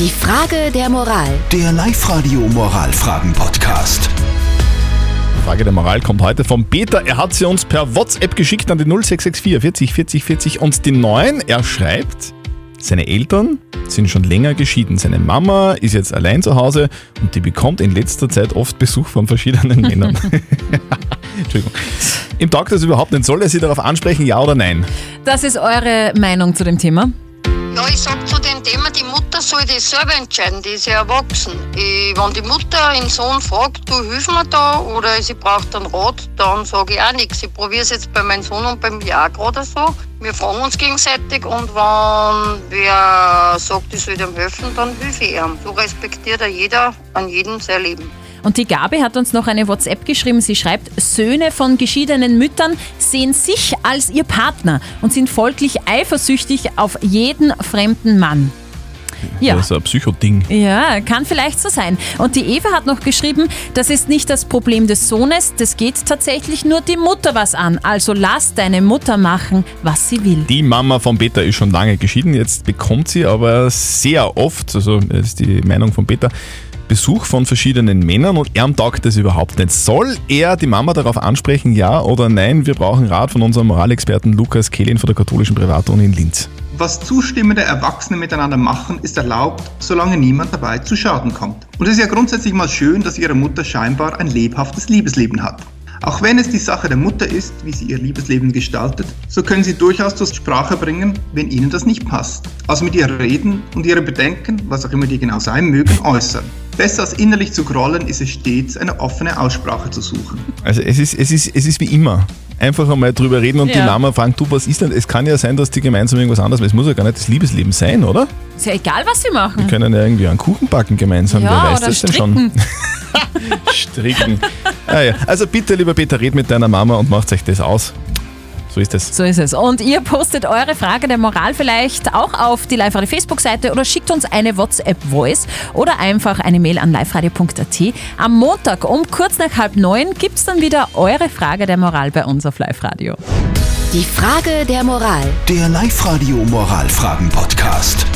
Die Frage der Moral. Der Live-Radio Moralfragen-Podcast. Die Frage der Moral kommt heute vom Peter. Er hat sie uns per WhatsApp geschickt an die 0664 40 40 40 und die 9. Er schreibt, seine Eltern sind schon länger geschieden. Seine Mama ist jetzt allein zu Hause und die bekommt in letzter Zeit oft Besuch von verschiedenen Männern. Entschuldigung. Ihm taugt das überhaupt nicht. Soll er sie darauf ansprechen, ja oder nein? Das ist eure Meinung zu dem Thema. Ja, ich sag zu dem Thema, die Mutter soll das selber entscheiden, die ist ja erwachsen. Ich, wenn die Mutter den Sohn fragt, du hilf mir da oder sie braucht einen Rat, dann sage ich auch nichts. Ich probiere es jetzt bei meinem Sohn und bei mir auch gerade so. Wir fragen uns gegenseitig und wenn wer sagt, ich soll ihm helfen, dann hilf ich ihm. So respektiert er jeder an jedem sein Leben. Und die Gabi hat uns noch eine WhatsApp geschrieben. Sie schreibt, Söhne von geschiedenen Müttern sehen sich als ihr Partner und sind folglich eifersüchtig auf jeden fremden Mann. Ja. Das ist ein Psychoding. Ja, kann vielleicht so sein. Und die Eva hat noch geschrieben, das ist nicht das Problem des Sohnes, das geht tatsächlich nur die Mutter was an. Also lass deine Mutter machen, was sie will. Die Mama von Peter ist schon lange geschieden, jetzt bekommt sie aber sehr oft, also das ist die Meinung von Peter, Besuch von verschiedenen Männern und er taugt das überhaupt nicht. Soll er die Mama darauf ansprechen, ja oder nein? Wir brauchen Rat von unserem Moralexperten Lukas Kehlin von der katholischen Privatuni in Linz. Was zustimmende Erwachsene miteinander machen, ist erlaubt, solange niemand dabei zu Schaden kommt. Und es ist ja grundsätzlich mal schön, dass ihre Mutter scheinbar ein lebhaftes Liebesleben hat. Auch wenn es die Sache der Mutter ist, wie sie ihr Liebesleben gestaltet, so können sie durchaus zur Sprache bringen, wenn ihnen das nicht passt. Also mit ihr reden und ihre Bedenken, was auch immer die genau sein mögen, äußern. Besser als innerlich zu grollen, ist es stets, eine offene Aussprache zu suchen. Also es ist, es ist, es ist wie immer. Einfach einmal drüber reden und die Ja. Mama fragen, du, was ist denn? Es kann ja sein, dass die gemeinsam irgendwas anderes machen. Es muss ja gar nicht das Liebesleben sein, oder? Ist ja egal, was sie machen. Wir können ja irgendwie einen Kuchen backen gemeinsam. Ja, Wer weiß oder das denn schon? stricken. Stricken. Ah, ja. Also bitte, lieber Peter, red mit deiner Mama und macht euch das aus. So ist es. So ist es. Und ihr postet eure Frage der Moral vielleicht auch auf die Live-Radio Facebook-Seite oder schickt uns eine WhatsApp-Voice oder einfach eine Mail an liveradio.at. Am Montag um kurz nach halb neun gibt es dann wieder eure Frage der Moral bei uns auf Live-Radio. Die Frage der Moral. Der Live-Radio Moralfragen-Podcast.